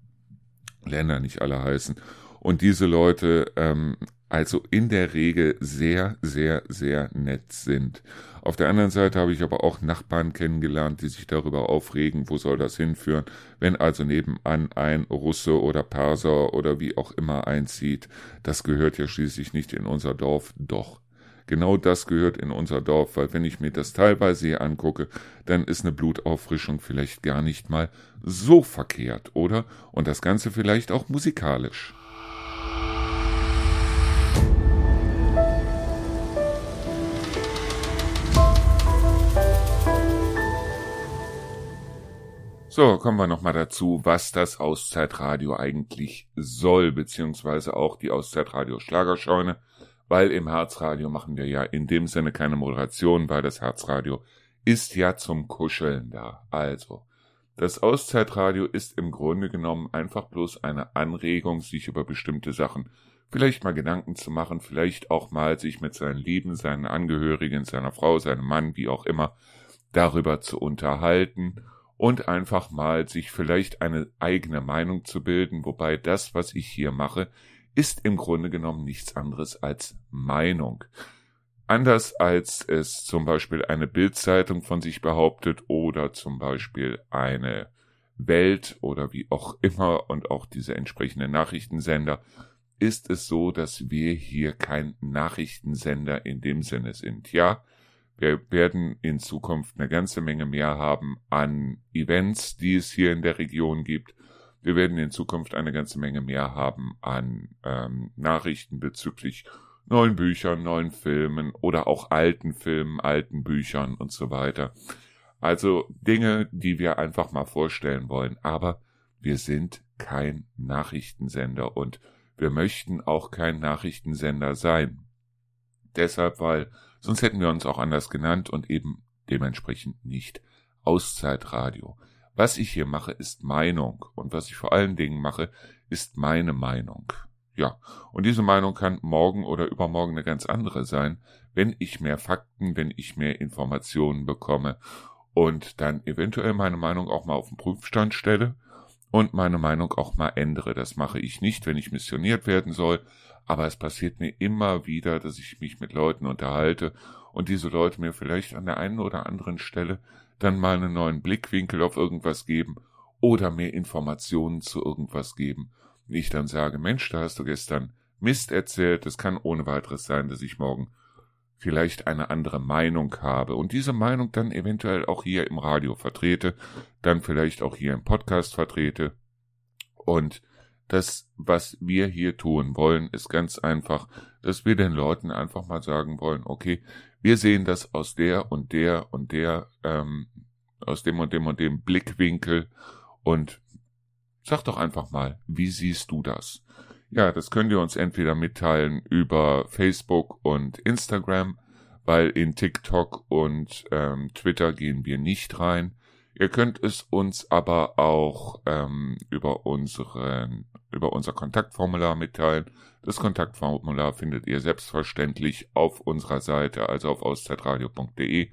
Länder nicht alle heißen. Und diese Leute ähm, also in der Regel sehr, sehr, sehr nett sind. Auf der anderen Seite habe ich aber auch Nachbarn kennengelernt, die sich darüber aufregen, wo soll das hinführen, wenn also nebenan ein Russe oder Perser oder wie auch immer einzieht. Das gehört ja schließlich nicht in unser Dorf, doch. Genau das gehört in unser Dorf, weil wenn ich mir das teilweise hier angucke, dann ist eine Blutauffrischung vielleicht gar nicht mal so verkehrt, oder? Und das Ganze vielleicht auch musikalisch. So, kommen wir nochmal dazu, was das Auszeitradio eigentlich soll, beziehungsweise auch die Auszeitradio Schlagerscheune, weil im Herzradio machen wir ja in dem Sinne keine Moderation, weil das Herzradio ist ja zum Kuscheln da. Also, das Auszeitradio ist im Grunde genommen einfach bloß eine Anregung, sich über bestimmte Sachen vielleicht mal Gedanken zu machen, vielleicht auch mal sich mit seinen Lieben, seinen Angehörigen, seiner Frau, seinem Mann, wie auch immer, darüber zu unterhalten und einfach mal sich vielleicht eine eigene Meinung zu bilden, wobei das, was ich hier mache, ist im Grunde genommen nichts anderes als Meinung. Anders als es zum Beispiel eine Bildzeitung von sich behauptet oder zum Beispiel eine Welt oder wie auch immer und auch diese entsprechenden Nachrichtensender, ist es so, dass wir hier kein Nachrichtensender in dem Sinne sind. Ja, wir werden in Zukunft eine ganze Menge mehr haben an Events, die es hier in der Region gibt. Wir werden in Zukunft eine ganze Menge mehr haben an ähm, Nachrichten bezüglich neuen Büchern, neuen Filmen oder auch alten Filmen, alten Büchern und so weiter. Also Dinge, die wir einfach mal vorstellen wollen. Aber wir sind kein Nachrichtensender und wir möchten auch kein Nachrichtensender sein. Deshalb, weil Sonst hätten wir uns auch anders genannt und eben dementsprechend nicht Auszeitradio. Was ich hier mache, ist Meinung. Und was ich vor allen Dingen mache, ist meine Meinung. Ja, und diese Meinung kann morgen oder übermorgen eine ganz andere sein, wenn ich mehr Fakten, wenn ich mehr Informationen bekomme und dann eventuell meine Meinung auch mal auf den Prüfstand stelle und meine Meinung auch mal ändere. Das mache ich nicht, wenn ich missioniert werden soll, aber es passiert mir immer wieder, dass ich mich mit Leuten unterhalte und diese Leute mir vielleicht an der einen oder anderen Stelle dann mal einen neuen Blickwinkel auf irgendwas geben oder mir Informationen zu irgendwas geben. Ich dann sage, Mensch, da hast du gestern Mist erzählt, es kann ohne weiteres sein, dass ich morgen vielleicht eine andere Meinung habe und diese Meinung dann eventuell auch hier im Radio vertrete, dann vielleicht auch hier im Podcast vertrete und das, was wir hier tun wollen, ist ganz einfach, dass wir den Leuten einfach mal sagen wollen, okay, wir sehen das aus der und der und der, ähm, aus dem und dem und dem Blickwinkel und sag doch einfach mal, wie siehst du das? Ja, das könnt ihr uns entweder mitteilen über Facebook und Instagram, weil in TikTok und ähm, Twitter gehen wir nicht rein. Ihr könnt es uns aber auch ähm, über unseren über unser Kontaktformular mitteilen. Das Kontaktformular findet ihr selbstverständlich auf unserer Seite, also auf auszeitradio.de.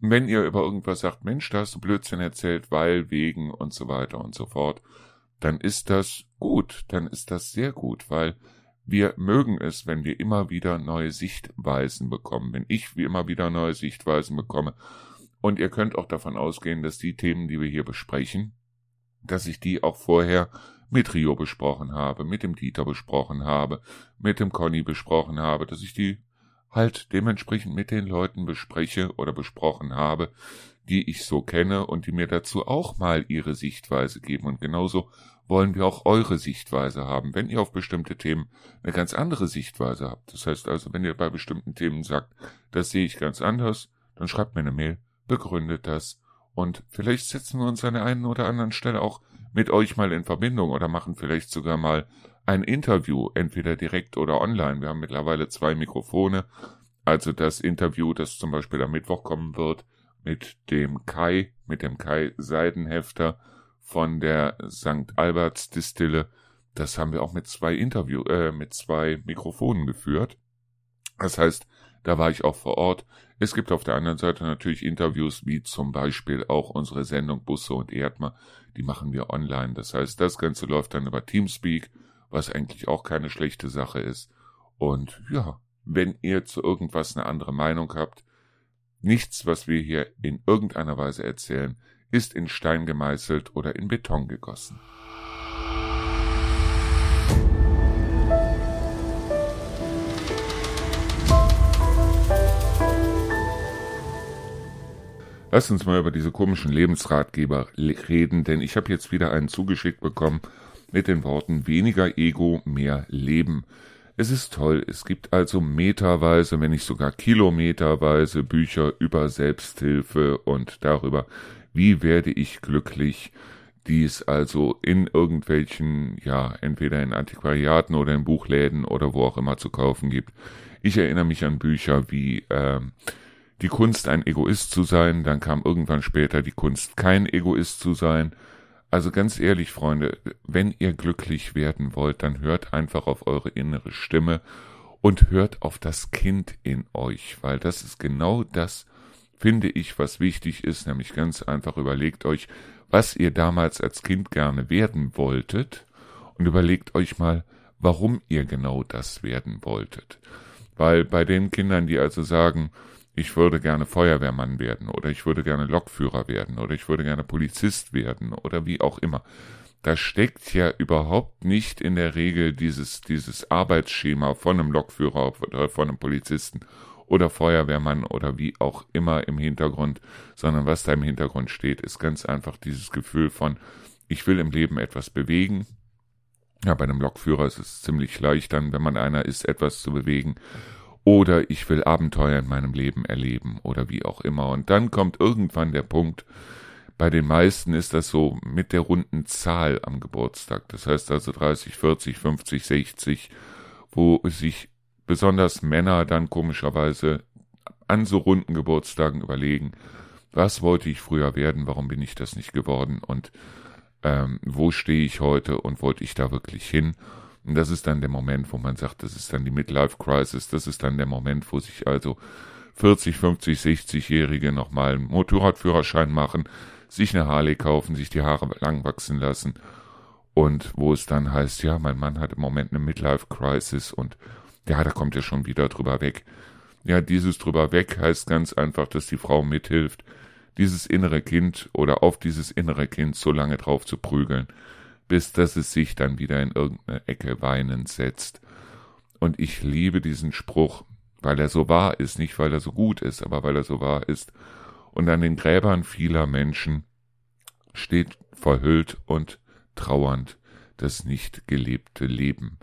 Und wenn ihr über irgendwas sagt, Mensch, da hast du Blödsinn erzählt, weil, wegen und so weiter und so fort, dann ist das gut, dann ist das sehr gut, weil wir mögen es, wenn wir immer wieder neue Sichtweisen bekommen, wenn ich wie immer wieder neue Sichtweisen bekomme und ihr könnt auch davon ausgehen, dass die Themen, die wir hier besprechen, dass ich die auch vorher mit Rio besprochen habe, mit dem Dieter besprochen habe, mit dem Conny besprochen habe, dass ich die halt dementsprechend mit den Leuten bespreche oder besprochen habe, die ich so kenne und die mir dazu auch mal ihre Sichtweise geben. Und genauso wollen wir auch eure Sichtweise haben. Wenn ihr auf bestimmte Themen eine ganz andere Sichtweise habt, das heißt also, wenn ihr bei bestimmten Themen sagt, das sehe ich ganz anders, dann schreibt mir eine Mail, begründet das und vielleicht setzen wir uns an der einen oder anderen Stelle auch mit euch mal in Verbindung oder machen vielleicht sogar mal ein Interview, entweder direkt oder online. Wir haben mittlerweile zwei Mikrofone. Also das Interview, das zum Beispiel am Mittwoch kommen wird, mit dem Kai, mit dem Kai Seidenhefter von der St. Alberts Distille. Das haben wir auch mit zwei Interview, äh, mit zwei Mikrofonen geführt. Das heißt, da war ich auch vor Ort. Es gibt auf der anderen Seite natürlich Interviews, wie zum Beispiel auch unsere Sendung Busse und Erdmer. Die machen wir online. Das heißt, das Ganze läuft dann über Teamspeak, was eigentlich auch keine schlechte Sache ist. Und ja, wenn ihr zu irgendwas eine andere Meinung habt, nichts, was wir hier in irgendeiner Weise erzählen, ist in Stein gemeißelt oder in Beton gegossen. Lass uns mal über diese komischen Lebensratgeber reden, denn ich habe jetzt wieder einen zugeschickt bekommen mit den Worten weniger Ego, mehr Leben. Es ist toll, es gibt also meterweise, wenn nicht sogar kilometerweise Bücher über Selbsthilfe und darüber, wie werde ich glücklich, dies also in irgendwelchen, ja, entweder in Antiquariaten oder in Buchläden oder wo auch immer zu kaufen gibt. Ich erinnere mich an Bücher wie ähm, die Kunst, ein Egoist zu sein, dann kam irgendwann später die Kunst, kein Egoist zu sein. Also ganz ehrlich, Freunde, wenn ihr glücklich werden wollt, dann hört einfach auf eure innere Stimme und hört auf das Kind in euch, weil das ist genau das, finde ich, was wichtig ist, nämlich ganz einfach überlegt euch, was ihr damals als Kind gerne werden wolltet und überlegt euch mal, warum ihr genau das werden wolltet. Weil bei den Kindern, die also sagen, ich würde gerne Feuerwehrmann werden oder ich würde gerne Lokführer werden oder ich würde gerne Polizist werden oder wie auch immer. Da steckt ja überhaupt nicht in der Regel dieses, dieses Arbeitsschema von einem Lokführer oder von einem Polizisten oder Feuerwehrmann oder wie auch immer im Hintergrund, sondern was da im Hintergrund steht, ist ganz einfach dieses Gefühl von, ich will im Leben etwas bewegen. Ja, bei einem Lokführer ist es ziemlich leicht dann, wenn man einer ist, etwas zu bewegen oder ich will Abenteuer in meinem Leben erleben oder wie auch immer. Und dann kommt irgendwann der Punkt, bei den meisten ist das so mit der runden Zahl am Geburtstag. Das heißt also 30, 40, 50, 60, wo sich besonders Männer dann komischerweise an so runden Geburtstagen überlegen, was wollte ich früher werden, warum bin ich das nicht geworden und ähm, wo stehe ich heute und wollte ich da wirklich hin? Und das ist dann der Moment, wo man sagt, das ist dann die Midlife Crisis, das ist dann der Moment, wo sich also 40, 50, 60-Jährige nochmal einen Motorradführerschein machen, sich eine Harley kaufen, sich die Haare lang wachsen lassen und wo es dann heißt, ja, mein Mann hat im Moment eine Midlife Crisis und ja, da kommt er schon wieder drüber weg. Ja, dieses drüber weg heißt ganz einfach, dass die Frau mithilft, dieses innere Kind oder auf dieses innere Kind so lange drauf zu prügeln, bis dass es sich dann wieder in irgendeine Ecke weinend setzt. Und ich liebe diesen Spruch, weil er so wahr ist, nicht weil er so gut ist, aber weil er so wahr ist. Und an den Gräbern vieler Menschen steht verhüllt und trauernd das nicht gelebte Leben.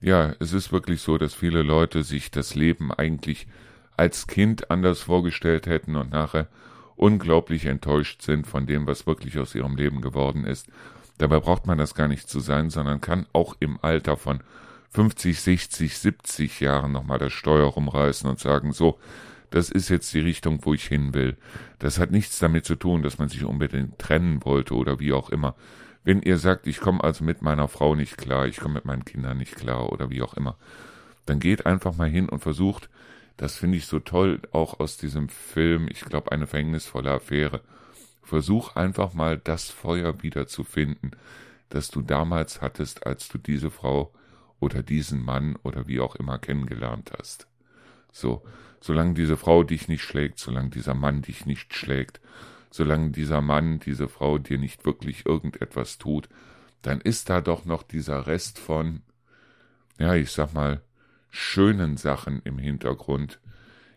Ja, es ist wirklich so, dass viele Leute sich das Leben eigentlich als Kind anders vorgestellt hätten und nachher unglaublich enttäuscht sind von dem, was wirklich aus ihrem Leben geworden ist. Dabei braucht man das gar nicht zu sein, sondern kann auch im Alter von 50, 60, 70 Jahren nochmal das Steuer rumreißen und sagen, so, das ist jetzt die Richtung, wo ich hin will. Das hat nichts damit zu tun, dass man sich unbedingt trennen wollte oder wie auch immer. Wenn ihr sagt, ich komme also mit meiner Frau nicht klar, ich komme mit meinen Kindern nicht klar oder wie auch immer, dann geht einfach mal hin und versucht, das finde ich so toll, auch aus diesem Film, ich glaube, eine verhängnisvolle Affäre, Versuch einfach mal das Feuer wieder zu finden, das du damals hattest, als du diese Frau oder diesen Mann oder wie auch immer kennengelernt hast. So, solange diese Frau dich nicht schlägt, solange dieser Mann dich nicht schlägt, solange dieser Mann, diese Frau dir nicht wirklich irgendetwas tut, dann ist da doch noch dieser Rest von, ja, ich sag mal, schönen Sachen im Hintergrund,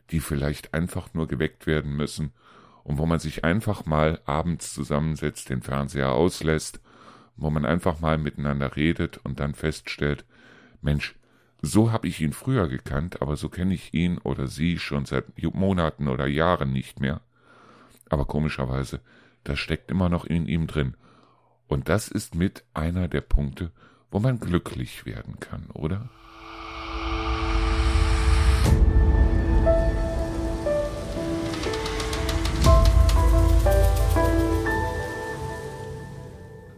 die vielleicht einfach nur geweckt werden müssen und wo man sich einfach mal abends zusammensetzt, den Fernseher auslässt, wo man einfach mal miteinander redet und dann feststellt, Mensch, so habe ich ihn früher gekannt, aber so kenne ich ihn oder sie schon seit Monaten oder Jahren nicht mehr. Aber komischerweise, das steckt immer noch in ihm drin. Und das ist mit einer der Punkte, wo man glücklich werden kann, oder?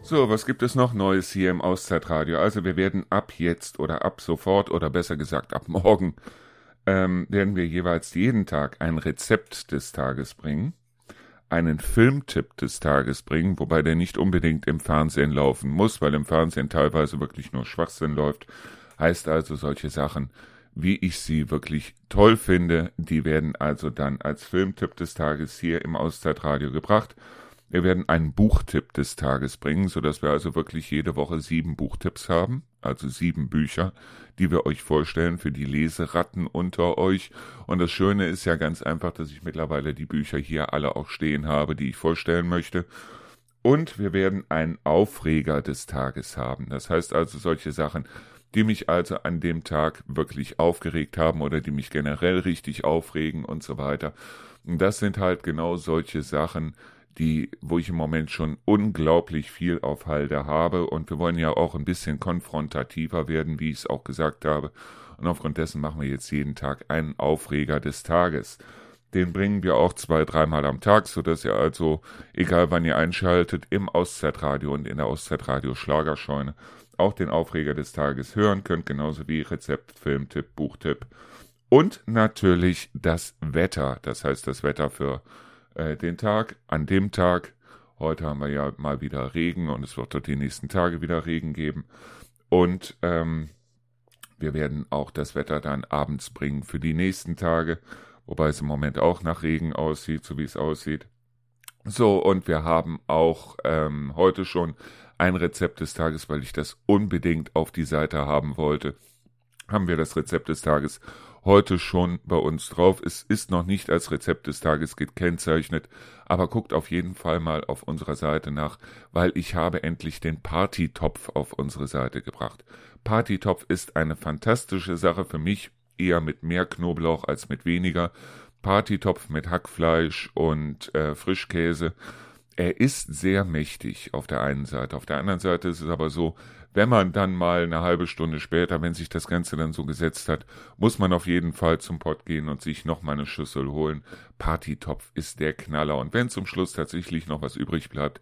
So, was gibt es noch Neues hier im Auszeitradio? Also wir werden ab jetzt oder ab sofort oder besser gesagt ab morgen ähm, werden wir jeweils jeden Tag ein Rezept des Tages bringen, einen Filmtipp des Tages bringen, wobei der nicht unbedingt im Fernsehen laufen muss, weil im Fernsehen teilweise wirklich nur Schwachsinn läuft. Heißt also solche Sachen, wie ich sie wirklich toll finde, die werden also dann als Filmtipp des Tages hier im Auszeitradio gebracht. Wir werden einen Buchtipp des Tages bringen, sodass wir also wirklich jede Woche sieben Buchtipps haben, also sieben Bücher, die wir euch vorstellen für die Leseratten unter euch. Und das Schöne ist ja ganz einfach, dass ich mittlerweile die Bücher hier alle auch stehen habe, die ich vorstellen möchte. Und wir werden einen Aufreger des Tages haben. Das heißt also solche Sachen, die mich also an dem Tag wirklich aufgeregt haben oder die mich generell richtig aufregen und so weiter. Und das sind halt genau solche Sachen, die, wo ich im Moment schon unglaublich viel auf Halde habe. Und wir wollen ja auch ein bisschen konfrontativer werden, wie ich es auch gesagt habe. Und aufgrund dessen machen wir jetzt jeden Tag einen Aufreger des Tages. Den bringen wir auch zwei, dreimal am Tag, so dass ihr also, egal wann ihr einschaltet, im Auszeitradio und in der Auszeitradio Schlagerscheune auch den Aufreger des Tages hören könnt, genauso wie Rezept, Filmtipp, Buchtipp. Und natürlich das Wetter, das heißt das Wetter für äh, den Tag, an dem Tag. Heute haben wir ja mal wieder Regen und es wird dort die nächsten Tage wieder Regen geben. Und ähm, wir werden auch das Wetter dann abends bringen für die nächsten Tage, wobei es im Moment auch nach Regen aussieht, so wie es aussieht. So, und wir haben auch ähm, heute schon ein Rezept des Tages, weil ich das unbedingt auf die Seite haben wollte. Haben wir das Rezept des Tages heute schon bei uns drauf. Es ist noch nicht als Rezept des Tages gekennzeichnet, aber guckt auf jeden Fall mal auf unserer Seite nach, weil ich habe endlich den Partytopf auf unsere Seite gebracht. Partytopf ist eine fantastische Sache für mich, eher mit mehr Knoblauch als mit weniger. Partytopf mit Hackfleisch und äh, Frischkäse. Er ist sehr mächtig auf der einen Seite. Auf der anderen Seite ist es aber so, wenn man dann mal eine halbe Stunde später, wenn sich das Ganze dann so gesetzt hat, muss man auf jeden Fall zum Pott gehen und sich noch mal eine Schüssel holen. Partytopf ist der Knaller. Und wenn zum Schluss tatsächlich noch was übrig bleibt,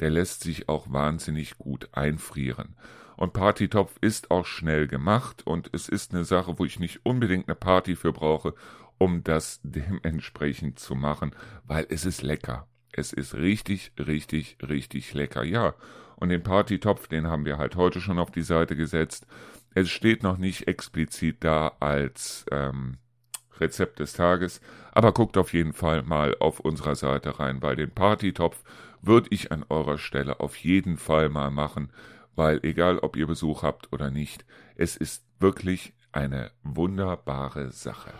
der lässt sich auch wahnsinnig gut einfrieren. Und Partytopf ist auch schnell gemacht und es ist eine Sache, wo ich nicht unbedingt eine Party für brauche, um das dementsprechend zu machen, weil es ist lecker. Es ist richtig, richtig, richtig lecker. Ja, und den Partytopf, den haben wir halt heute schon auf die Seite gesetzt. Es steht noch nicht explizit da als ähm, Rezept des Tages, aber guckt auf jeden Fall mal auf unserer Seite rein, weil den Partytopf würde ich an eurer Stelle auf jeden Fall mal machen, weil egal ob ihr Besuch habt oder nicht, es ist wirklich eine wunderbare Sache.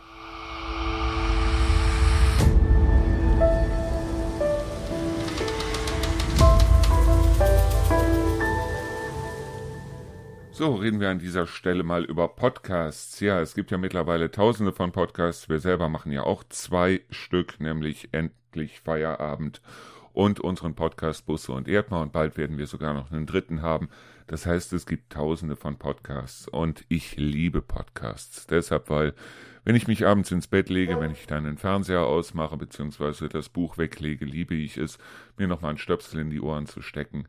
So, reden wir an dieser Stelle mal über Podcasts. Ja, es gibt ja mittlerweile tausende von Podcasts. Wir selber machen ja auch zwei Stück, nämlich endlich Feierabend und unseren Podcast Busse und Erdmann. Und bald werden wir sogar noch einen dritten haben. Das heißt, es gibt tausende von Podcasts und ich liebe Podcasts. Deshalb, weil wenn ich mich abends ins Bett lege, wenn ich dann den Fernseher ausmache, beziehungsweise das Buch weglege, liebe ich es, mir nochmal einen Stöpsel in die Ohren zu stecken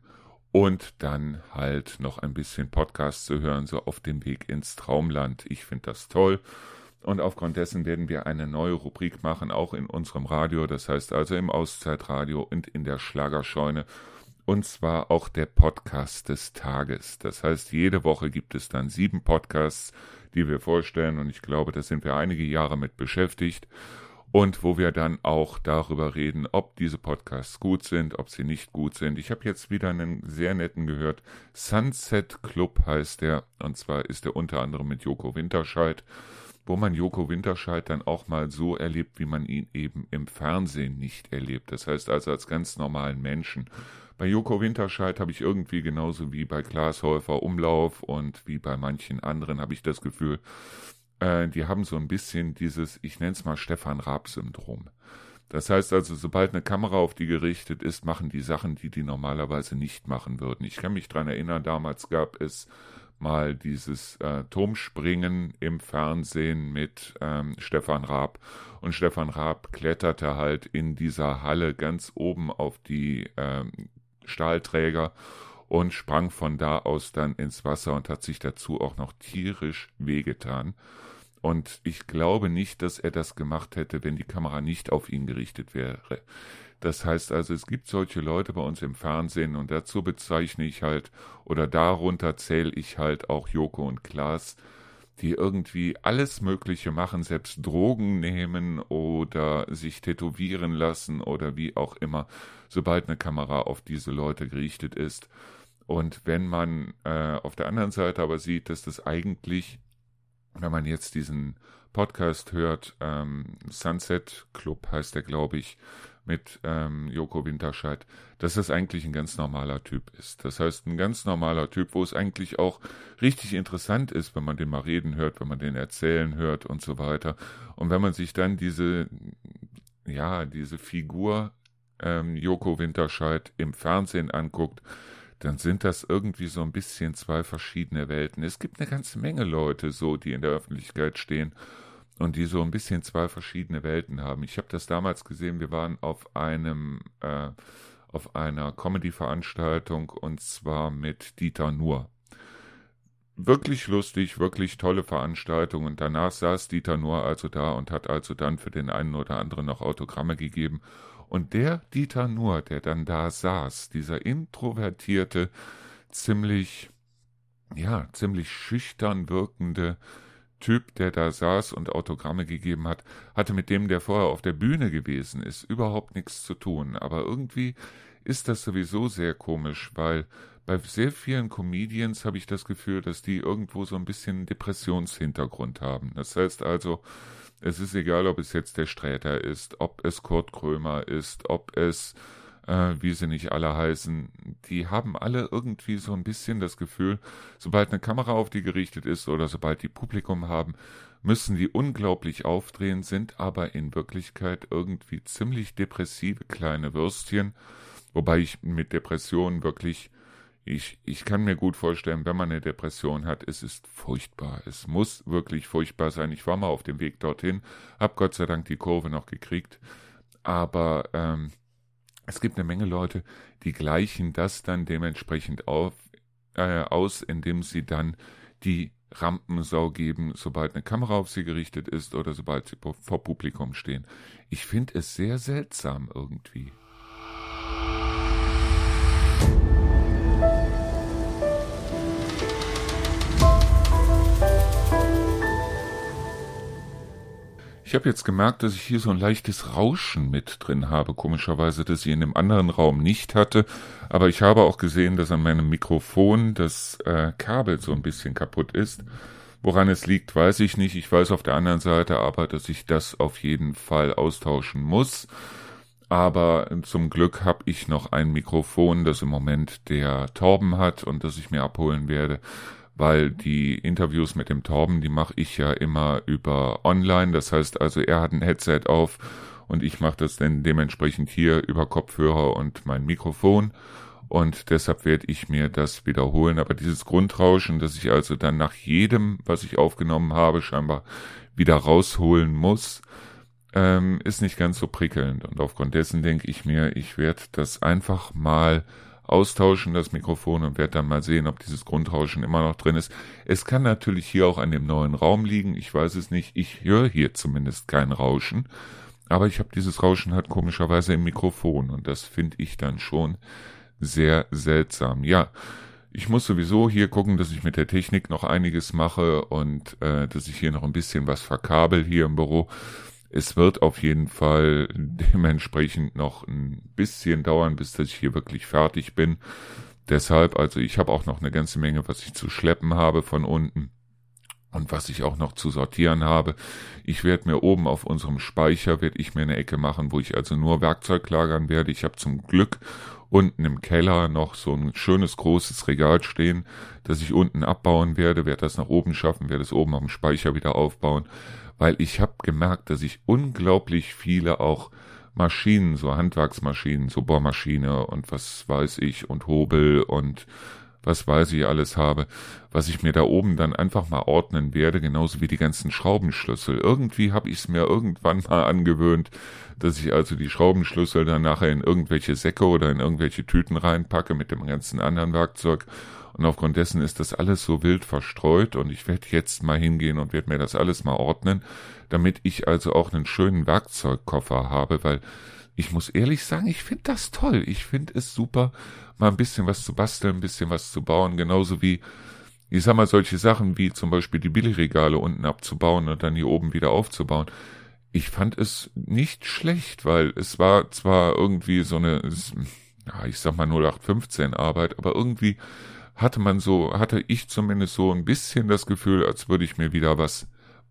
und dann halt noch ein bisschen Podcast zu hören, so auf dem Weg ins Traumland. Ich finde das toll. Und aufgrund dessen werden wir eine neue Rubrik machen, auch in unserem Radio, das heißt also im Auszeitradio und in der Schlagerscheune. Und zwar auch der Podcast des Tages. Das heißt, jede Woche gibt es dann sieben Podcasts, die wir vorstellen. Und ich glaube, da sind wir einige Jahre mit beschäftigt. Und wo wir dann auch darüber reden, ob diese Podcasts gut sind, ob sie nicht gut sind. Ich habe jetzt wieder einen sehr netten gehört. Sunset Club heißt der, und zwar ist er unter anderem mit Joko Winterscheid, wo man Joko Winterscheid dann auch mal so erlebt, wie man ihn eben im Fernsehen nicht erlebt. Das heißt also als ganz normalen Menschen. Bei Joko Winterscheid habe ich irgendwie genauso wie bei Klaas Häufer Umlauf und wie bei manchen anderen habe ich das Gefühl, äh, die haben so ein bisschen dieses, ich nenne es mal Stefan Raab-Syndrom. Das heißt also, sobald eine Kamera auf die gerichtet ist, machen die Sachen, die die normalerweise nicht machen würden. Ich kann mich dran erinnern, damals gab es mal dieses äh, Turmspringen im Fernsehen mit ähm, Stefan Raab. Und Stefan Raab kletterte halt in dieser Halle ganz oben auf die ähm, Stahlträger und sprang von da aus dann ins Wasser und hat sich dazu auch noch tierisch wehgetan. Und ich glaube nicht, dass er das gemacht hätte, wenn die Kamera nicht auf ihn gerichtet wäre. Das heißt also, es gibt solche Leute bei uns im Fernsehen und dazu bezeichne ich halt oder darunter zähle ich halt auch Joko und Klaas, die irgendwie alles Mögliche machen, selbst Drogen nehmen oder sich tätowieren lassen oder wie auch immer, sobald eine Kamera auf diese Leute gerichtet ist. Und wenn man äh, auf der anderen Seite aber sieht, dass das eigentlich wenn man jetzt diesen Podcast hört, ähm, Sunset Club heißt der, glaube ich, mit ähm, Joko Winterscheid, dass das eigentlich ein ganz normaler Typ ist. Das heißt, ein ganz normaler Typ, wo es eigentlich auch richtig interessant ist, wenn man den mal reden hört, wenn man den erzählen hört und so weiter. Und wenn man sich dann diese, ja, diese Figur ähm, Joko Winterscheid im Fernsehen anguckt, dann sind das irgendwie so ein bisschen zwei verschiedene Welten. Es gibt eine ganze Menge Leute so, die in der Öffentlichkeit stehen und die so ein bisschen zwei verschiedene Welten haben. Ich habe das damals gesehen, wir waren auf einem äh, auf einer Comedy-Veranstaltung und zwar mit Dieter Nuhr. Wirklich lustig, wirklich tolle Veranstaltung und danach saß Dieter Nuhr also da und hat also dann für den einen oder anderen noch Autogramme gegeben und der Dieter Nuhr, der dann da saß, dieser introvertierte, ziemlich, ja, ziemlich schüchtern wirkende Typ, der da saß und Autogramme gegeben hat, hatte mit dem, der vorher auf der Bühne gewesen ist, überhaupt nichts zu tun. Aber irgendwie ist das sowieso sehr komisch, weil bei sehr vielen Comedians habe ich das Gefühl, dass die irgendwo so ein bisschen Depressionshintergrund haben. Das heißt also, es ist egal, ob es jetzt der Sträter ist, ob es Kurt Krömer ist, ob es, äh, wie sie nicht alle heißen, die haben alle irgendwie so ein bisschen das Gefühl, sobald eine Kamera auf die gerichtet ist oder sobald die Publikum haben, müssen die unglaublich aufdrehen, sind aber in Wirklichkeit irgendwie ziemlich depressive kleine Würstchen, wobei ich mit Depressionen wirklich ich, ich kann mir gut vorstellen, wenn man eine Depression hat, es ist furchtbar. Es muss wirklich furchtbar sein. Ich war mal auf dem Weg dorthin, habe Gott sei Dank die Kurve noch gekriegt. Aber ähm, es gibt eine Menge Leute, die gleichen das dann dementsprechend auf, äh, aus, indem sie dann die Rampensau geben, sobald eine Kamera auf sie gerichtet ist oder sobald sie vor Publikum stehen. Ich finde es sehr seltsam irgendwie. Ich habe jetzt gemerkt, dass ich hier so ein leichtes Rauschen mit drin habe, komischerweise, das ich in dem anderen Raum nicht hatte. Aber ich habe auch gesehen, dass an meinem Mikrofon das äh, Kabel so ein bisschen kaputt ist. Woran es liegt, weiß ich nicht. Ich weiß auf der anderen Seite aber, dass ich das auf jeden Fall austauschen muss. Aber zum Glück habe ich noch ein Mikrofon, das im Moment der Torben hat und das ich mir abholen werde weil die Interviews mit dem Torben, die mache ich ja immer über online. Das heißt also, er hat ein Headset auf und ich mache das dann dementsprechend hier über Kopfhörer und mein Mikrofon. Und deshalb werde ich mir das wiederholen. Aber dieses Grundrauschen, das ich also dann nach jedem, was ich aufgenommen habe, scheinbar wieder rausholen muss, ähm, ist nicht ganz so prickelnd. Und aufgrund dessen denke ich mir, ich werde das einfach mal austauschen, das Mikrofon, und werde dann mal sehen, ob dieses Grundrauschen immer noch drin ist. Es kann natürlich hier auch an dem neuen Raum liegen, ich weiß es nicht. Ich höre hier zumindest kein Rauschen, aber ich habe dieses Rauschen halt komischerweise im Mikrofon und das finde ich dann schon sehr seltsam. Ja, ich muss sowieso hier gucken, dass ich mit der Technik noch einiges mache und äh, dass ich hier noch ein bisschen was verkabel hier im Büro. Es wird auf jeden Fall dementsprechend noch ein bisschen dauern, bis ich hier wirklich fertig bin. Deshalb, also ich habe auch noch eine ganze Menge, was ich zu schleppen habe von unten und was ich auch noch zu sortieren habe. Ich werde mir oben auf unserem Speicher, werde ich mir eine Ecke machen, wo ich also nur Werkzeug lagern werde. Ich habe zum Glück unten im Keller noch so ein schönes großes Regal stehen, das ich unten abbauen werde, werde das nach oben schaffen, werde es oben am Speicher wieder aufbauen, weil ich habe gemerkt, dass ich unglaublich viele auch Maschinen, so Handwerksmaschinen, so Bohrmaschine und was weiß ich und Hobel und was weiß ich alles habe, was ich mir da oben dann einfach mal ordnen werde, genauso wie die ganzen Schraubenschlüssel. Irgendwie habe ich es mir irgendwann mal angewöhnt, dass ich also die Schraubenschlüssel dann nachher in irgendwelche Säcke oder in irgendwelche Tüten reinpacke mit dem ganzen anderen Werkzeug. Und aufgrund dessen ist das alles so wild verstreut und ich werde jetzt mal hingehen und werde mir das alles mal ordnen, damit ich also auch einen schönen Werkzeugkoffer habe, weil ich muss ehrlich sagen, ich finde das toll. Ich finde es super, mal ein bisschen was zu basteln, ein bisschen was zu bauen, genauso wie, ich sag mal, solche Sachen wie zum Beispiel die Billigregale unten abzubauen und dann hier oben wieder aufzubauen. Ich fand es nicht schlecht, weil es war zwar irgendwie so eine, ich sag mal 0815 Arbeit, aber irgendwie hatte man so, hatte ich zumindest so ein bisschen das Gefühl, als würde ich mir wieder was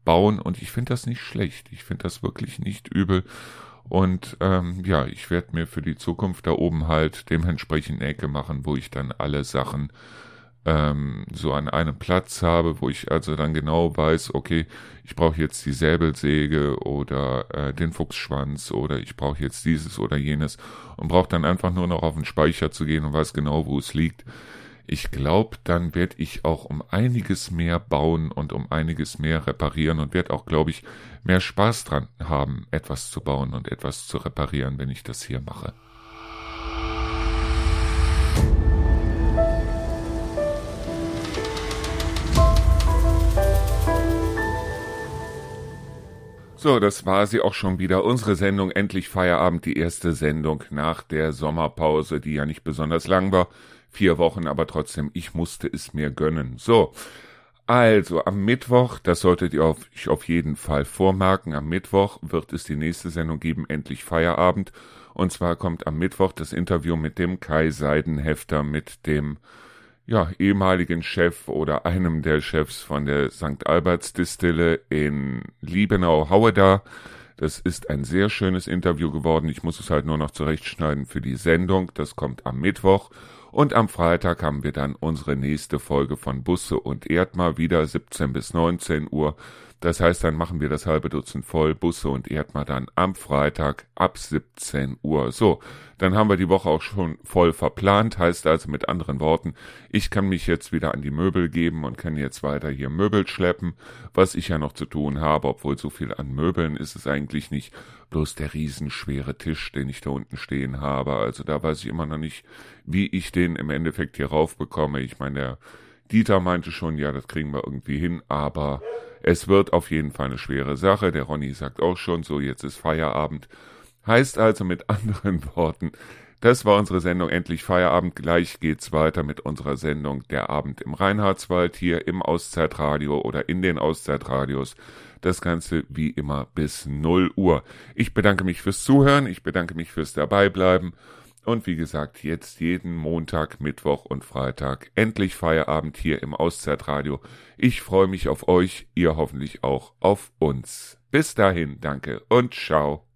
bauen und ich finde das nicht schlecht. Ich finde das wirklich nicht übel und ähm, ja, ich werde mir für die Zukunft da oben halt dementsprechend eine Ecke machen, wo ich dann alle Sachen ähm, so an einem Platz habe, wo ich also dann genau weiß, okay, ich brauche jetzt die Säbelsäge oder äh, den Fuchsschwanz oder ich brauche jetzt dieses oder jenes und brauche dann einfach nur noch auf den Speicher zu gehen und weiß genau, wo es liegt. Ich glaube, dann werde ich auch um einiges mehr bauen und um einiges mehr reparieren und werde auch, glaube ich, mehr Spaß dran haben, etwas zu bauen und etwas zu reparieren, wenn ich das hier mache. So, das war sie auch schon wieder. Unsere Sendung Endlich Feierabend, die erste Sendung nach der Sommerpause, die ja nicht besonders lang war. Vier Wochen, aber trotzdem, ich musste es mir gönnen. So. Also, am Mittwoch, das solltet ihr euch auf jeden Fall vormerken, am Mittwoch wird es die nächste Sendung geben, endlich Feierabend. Und zwar kommt am Mittwoch das Interview mit dem Kai Seidenhefter, mit dem ja, ehemaligen Chef oder einem der Chefs von der St. Alberts Distille in Liebenau-Haueda. Das ist ein sehr schönes Interview geworden. Ich muss es halt nur noch zurechtschneiden für die Sendung. Das kommt am Mittwoch. Und am Freitag haben wir dann unsere nächste Folge von Busse und Erdmar wieder 17 bis 19 Uhr. Das heißt, dann machen wir das halbe Dutzend voll, Busse und Erdmar dann am Freitag ab 17 Uhr. So, dann haben wir die Woche auch schon voll verplant. Heißt also mit anderen Worten, ich kann mich jetzt wieder an die Möbel geben und kann jetzt weiter hier Möbel schleppen, was ich ja noch zu tun habe, obwohl so viel an Möbeln ist es eigentlich nicht. Bloß der riesenschwere Tisch, den ich da unten stehen habe. Also da weiß ich immer noch nicht, wie ich den im Endeffekt hier raufbekomme. Ich meine, der Dieter meinte schon, ja, das kriegen wir irgendwie hin, aber es wird auf jeden Fall eine schwere Sache. Der Ronny sagt auch schon so, jetzt ist Feierabend. Heißt also mit anderen Worten, das war unsere Sendung Endlich Feierabend. Gleich geht's weiter mit unserer Sendung Der Abend im Reinhardswald hier im Auszeitradio oder in den Auszeitradios. Das Ganze wie immer bis 0 Uhr. Ich bedanke mich fürs Zuhören. Ich bedanke mich fürs Dabeibleiben. Und wie gesagt, jetzt jeden Montag, Mittwoch und Freitag endlich Feierabend hier im Auszeitradio. Ich freue mich auf euch, ihr hoffentlich auch auf uns. Bis dahin, danke und ciao.